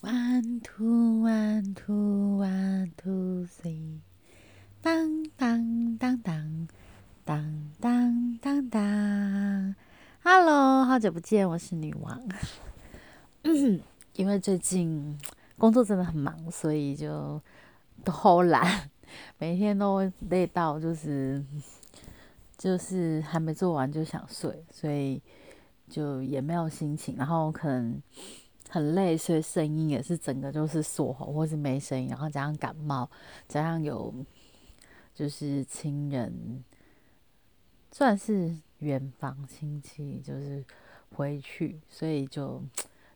One two one two one two three，当当当当当当当当，Hello，好久不见，我是女王。因为最近工作真的很忙，所以就偷懒，每天都累到就是就是还没做完就想睡，所以就也没有心情，然后可能。很累，所以声音也是整个就是锁喉，或是没声音，然后加上感冒，加上有就是亲人，算是远房亲戚，就是回去，所以就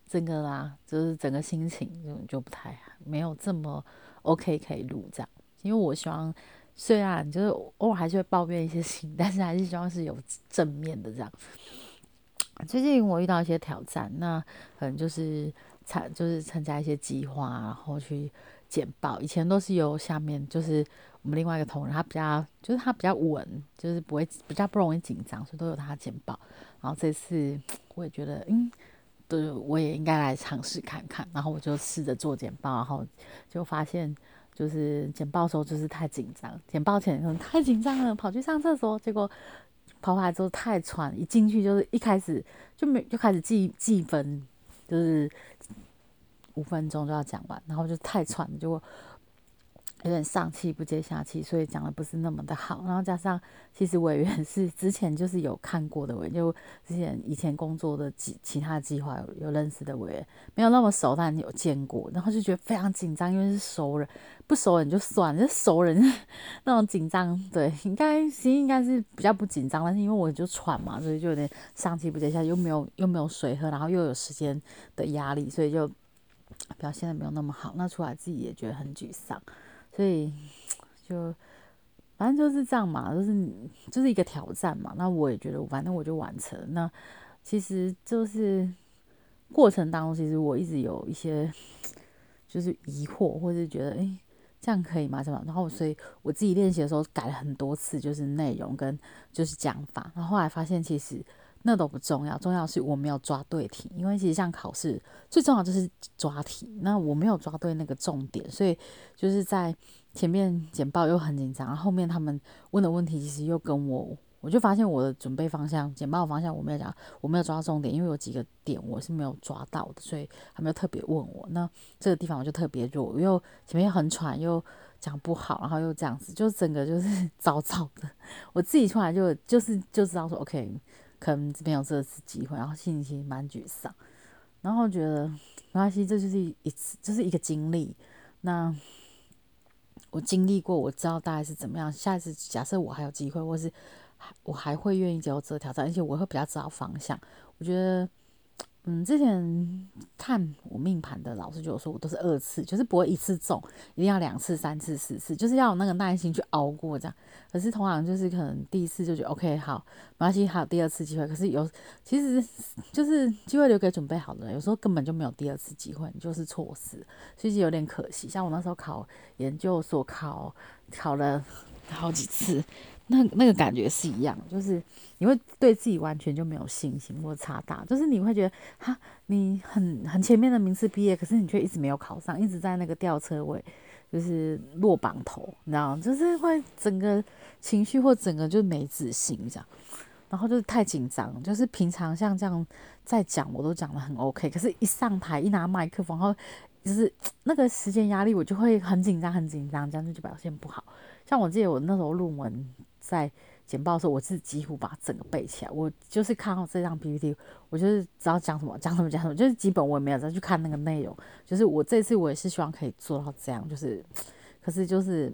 整个啦，就是整个心情就就不太没有这么 OK 可以录这样。因为我希望虽然就是偶尔还是会抱怨一些事情，但是还是希望是有正面的这样。最近我遇到一些挑战，那可能就是参就是参加一些计划，然后去简报。以前都是由下面就是我们另外一个同仁，他比较就是他比较稳，就是不会比较不容易紧张，所以都有他简报。然后这次我也觉得，嗯，对，我也应该来尝试看看。然后我就试着做简报，然后就发现就是简报的时候就是太紧张，简报前太紧张了，跑去上厕所，结果。跑回来之后太喘，一进去就是一开始就没就开始记记分，就是五分钟就要讲完，然后就太喘，就有点上气不接下气，所以讲的不是那么的好。然后加上其实委员是之前就是有看过的委员，就之前以前工作的计其他计划有有认识的委员，没有那么熟，但有见过，然后就觉得非常紧张，因为是熟人。不熟人就算，就熟人 那种紧张，对，应该心应该是比较不紧张，但是因为我就喘嘛，所以就有点上气不接下，又没有又没有水喝，然后又有时间的压力，所以就表现的没有那么好。那出来自己也觉得很沮丧，所以就反正就是这样嘛，就是就是一个挑战嘛。那我也觉得，反正我就完成。那其实就是过程当中，其实我一直有一些就是疑惑，或是觉得哎。这样可以吗？怎么？然后所以我自己练习的时候改了很多次，就是内容跟就是讲法。然后后来发现其实那都不重要，重要是我没有抓对题。因为其实像考试最重要就是抓题，那我没有抓对那个重点，所以就是在前面简报又很紧张，后面他们问的问题其实又跟我。我就发现我的准备方向、简报方向我没有讲，我没有抓重点，因为有几个点我是没有抓到的，所以还没有特别问我。那这个地方我就特别弱，又前面又很喘，又讲不好，然后又这样子，就整个就是 糟糟的。我自己出来就就是就知道说，OK，可能这边有这次机会，然后心情蛮沮丧，然后觉得没关系，这就是一次，这是一个经历。那我经历过，我知道大概是怎么样。下一次假设我还有机会，或是我还会愿意接受这个挑战，而且我会比较知道方向。我觉得，嗯，之前看我命盘的老师就有说，我都是二次，就是不会一次中，一定要两次、三次、四次，就是要有那个耐心去熬过这样。可是通常就是可能第一次就觉得 OK 好，没关系，还有第二次机会。可是有其实就是机会留给准备好的人，有时候根本就没有第二次机会，你就是错失，所以有点可惜。像我那时候考研究所，考考了好几次。那那个感觉是一样，就是你会对自己完全就没有信心或差大，就是你会觉得哈，你很很前面的名次毕业，可是你却一直没有考上，一直在那个吊车位，就是落榜头，你知道吗？就是会整个情绪或整个就没自信这样，然后就是太紧张，就是平常像这样在讲我都讲的很 OK，可是一上台一拿麦克风，然后就是那个时间压力，我就会很紧张很紧张，这样子就表现不好。像我记得我那时候论文。在简报的时候，我是几乎把整个背起来。我就是看到这张 PPT，我就是知道讲什么，讲什么，讲什么，就是基本我也没有再去看那个内容。就是我这次我也是希望可以做到这样，就是，可是就是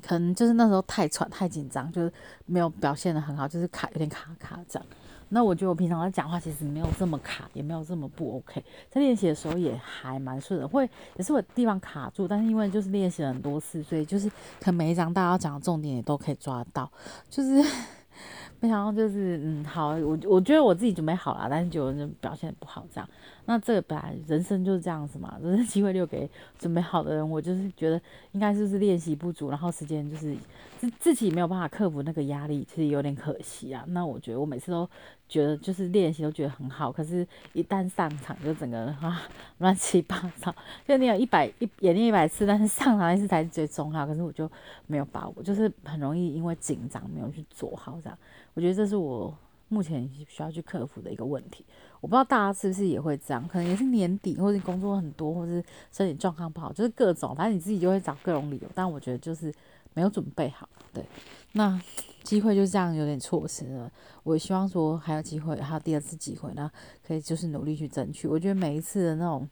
可能就是那时候太喘太紧张，就是没有表现的很好，就是卡有点卡卡这样。那我觉得我平常在讲话其实没有这么卡，也没有这么不 OK。在练习的时候也还蛮顺的，会也是有地方卡住，但是因为就是练习了很多次，所以就是可能每一张大家讲的重点也都可以抓到。就是 没想到就是嗯好，我我觉得我自己准备好了，但是就表现不好这样。那这个本来人生就是这样子嘛，就是机会留给准备好的人。我就是觉得应该就是练习不足，然后时间就是自自己没有办法克服那个压力，其实有点可惜啊。那我觉得我每次都觉得就是练习都觉得很好，可是一旦上场就整个人啊乱七八糟。就你有一百一演练一百次，但是上场一次才是最重要，可是我就没有把握，就是很容易因为紧张没有去做好这样。我觉得这是我。目前需要去克服的一个问题，我不知道大家是不是也会这样，可能也是年底，或者工作很多，或是身体状况不好，就是各种，反正你自己就会找各种理由。但我觉得就是没有准备好，对，那机会就这样有点错失了。我希望说还有机会，还有第二次机会，那可以就是努力去争取。我觉得每一次的那种，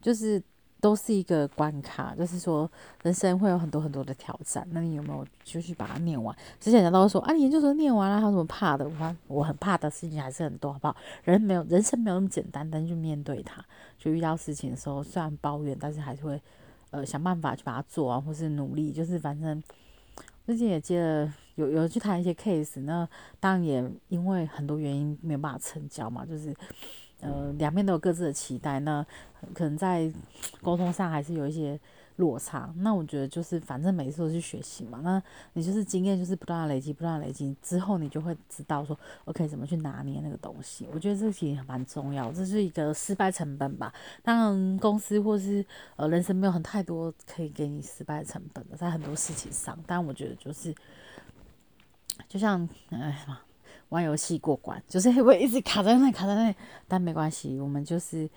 就是。都是一个关卡，就是说人生会有很多很多的挑战。那你有没有就去把它念完？之前人都说啊，你研究生念完了，还有什么怕的？我我很怕的事情还是很多，好不好？人没有人生没有那么简单，但是去面对它，就遇到事情的时候，虽然抱怨，但是还是会呃想办法去把它做完，或是努力。就是反正最近也接了有有去谈一些 case，那当然也因为很多原因没有办法成交嘛，就是。呃，两边都有各自的期待，那可能在 沟通上还是有一些落差。那我觉得就是，反正每次都是学习嘛，那你就是经验就是不断的累积，不断累积之后，你就会知道说，OK，怎么去拿捏那个东西。我觉得这其实蛮重要，这是一个失败成本吧。当然，公司或是呃人生没有很太多可以给你失败成本的，在很多事情上。但我觉得就是，就像哎呀。玩游戏过关，就是会一直卡在那，卡在那，但没关系，我们就是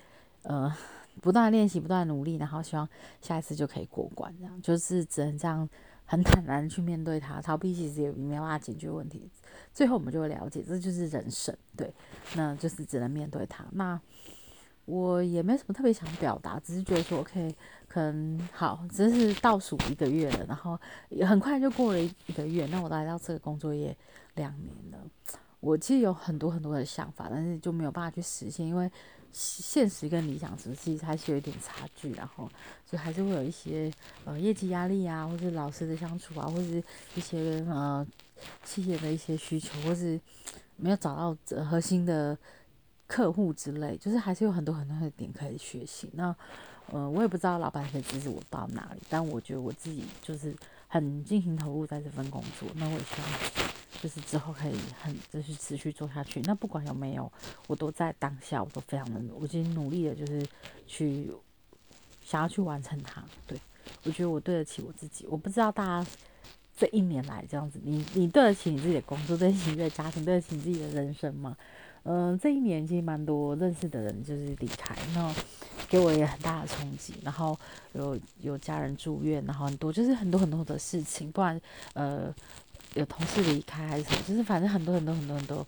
呃不断练习，不断努力，然后希望下一次就可以过关，这样就是只能这样很坦然去面对它，逃避其实也没办法解决问题。最后我们就会了解，这就是人生，对，那就是只能面对它。那我也没什么特别想表达，只是觉得说，OK，可能好，只是倒数一个月了，然后也很快就过了一个月，那我来到这个工作业两年了。我其实有很多很多的想法，但是就没有办法去实现，因为现实跟理想其实还是有一点差距，然后就还是会有一些呃业绩压力啊，或是老师的相处啊，或是一些呃企业的一些需求，或是没有找到核心的客户之类，就是还是有很多很多的点可以学习。那呃，我也不知道老板可以支持我到哪里，但我觉得我自己就是很尽心投入在这份工作，那我也希望。就是之后可以很就是持续做下去。那不管有没有，我都在当下，我都非常的，我已经努力的，就是去想要去完成它。对我觉得我对得起我自己。我不知道大家这一年来这样子，你你对得起你自己的工作，对得起你的家庭，对得起你自己的人生吗？嗯，这一年其实蛮多认识的人就是离开，那给我也很大的冲击。然后有有家人住院，然后很多就是很多很多的事情，不然呃。有同事离开还是什么，就是反正很多很多很多很多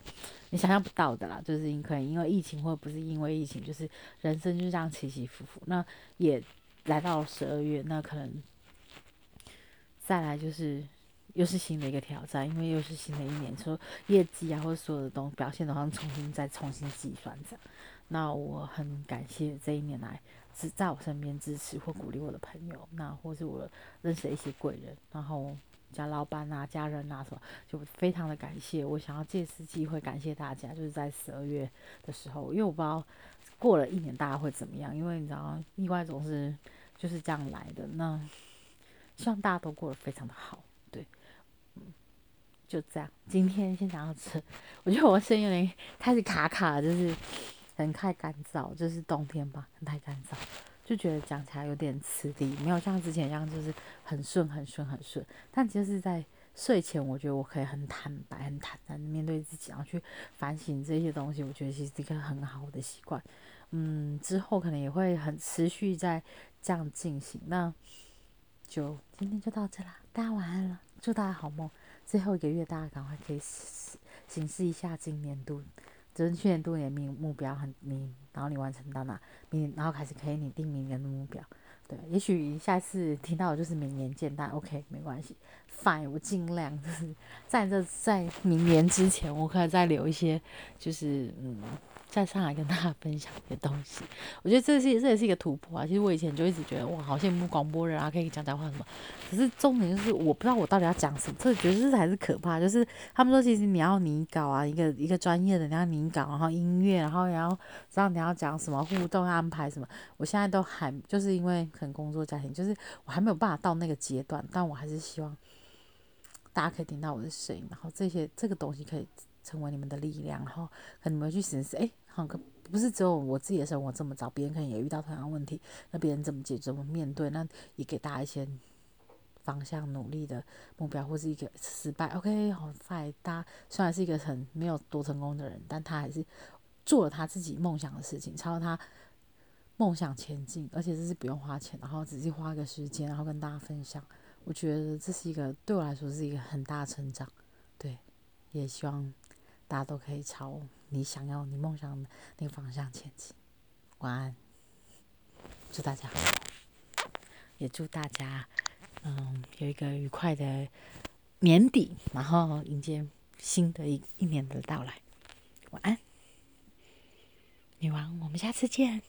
你想象不到的啦，就是可能因为疫情或者不是因为疫情，就是人生就这样起起伏伏。那也来到十二月，那可能再来就是又是新的一个挑战，因为又是新的一年，说业绩啊或者所有的东西表现的话，重新再重新计算这样。那我很感谢这一年来是在我身边支持或鼓励我的朋友，那或是我认识的一些贵人，然后。家老板啊，家人啊，什么就非常的感谢。我想要借此机会感谢大家，就是在十二月的时候，因为我不知道过了一年大家会怎么样，因为你知道意外总是就是这样来的。那希望大家都过得非常的好，对，嗯，就这样。今天先讲到这，我觉得我声音有点开始卡卡，就是很太干燥，就是冬天吧，很太干燥。就觉得讲起来有点吃力，没有像之前一样就是很顺很顺很顺。但就是在睡前，我觉得我可以很坦白、很坦然面对自己，然后去反省这些东西。我觉得其实是一个很好的习惯。嗯，之后可能也会很持续在这样进行。那就今天就到这啦，大家晚安了，祝大家好梦。最后一个月，大家赶快可以审视一下今年度。就是去年度你的目目标很明，然后你完成到哪，明然后开始可以你定明年的目标，对，也许下次听到就是明年见，但 OK 没关系，Fine，我尽量就是在这在明年之前，我可以再留一些，就是嗯在上海跟大家分享一些东西。我觉得这是这也是一个突破啊。其实我以前就一直觉得哇，好羡慕广播人啊，可以讲讲话什么。可是重点就是我不知道我到底要讲什么，这觉得这才是可怕。就是他们说，其实你要拟稿啊，一个一个专业的你要拟稿，然后音乐，然后然后知道你要讲什么互动安排什么。我现在都还就是因为可能工作家庭，就是我还没有办法到那个阶段，但我还是希望大家可以听到我的声音，然后这些这个东西可以。成为你们的力量，然后可能你们去审视，哎，好像不是只有我自己的生活这么糟，别人可能也遇到同样问题，那别人怎么解决、怎么面对？那也给大家一些方向、努力的目标，或是一个失败。OK，好，在大家虽然是一个很没有多成功的人，但他还是做了他自己梦想的事情，朝着他梦想前进，而且这是不用花钱，然后只是花个时间，然后跟大家分享。我觉得这是一个对我来说是一个很大的成长，对，也希望。大家都可以朝你想要、你梦想的那个方向前进。晚安，祝大家好，也祝大家嗯有一个愉快的年底，然后迎接新的一一年的到来。晚安，女王，我们下次见。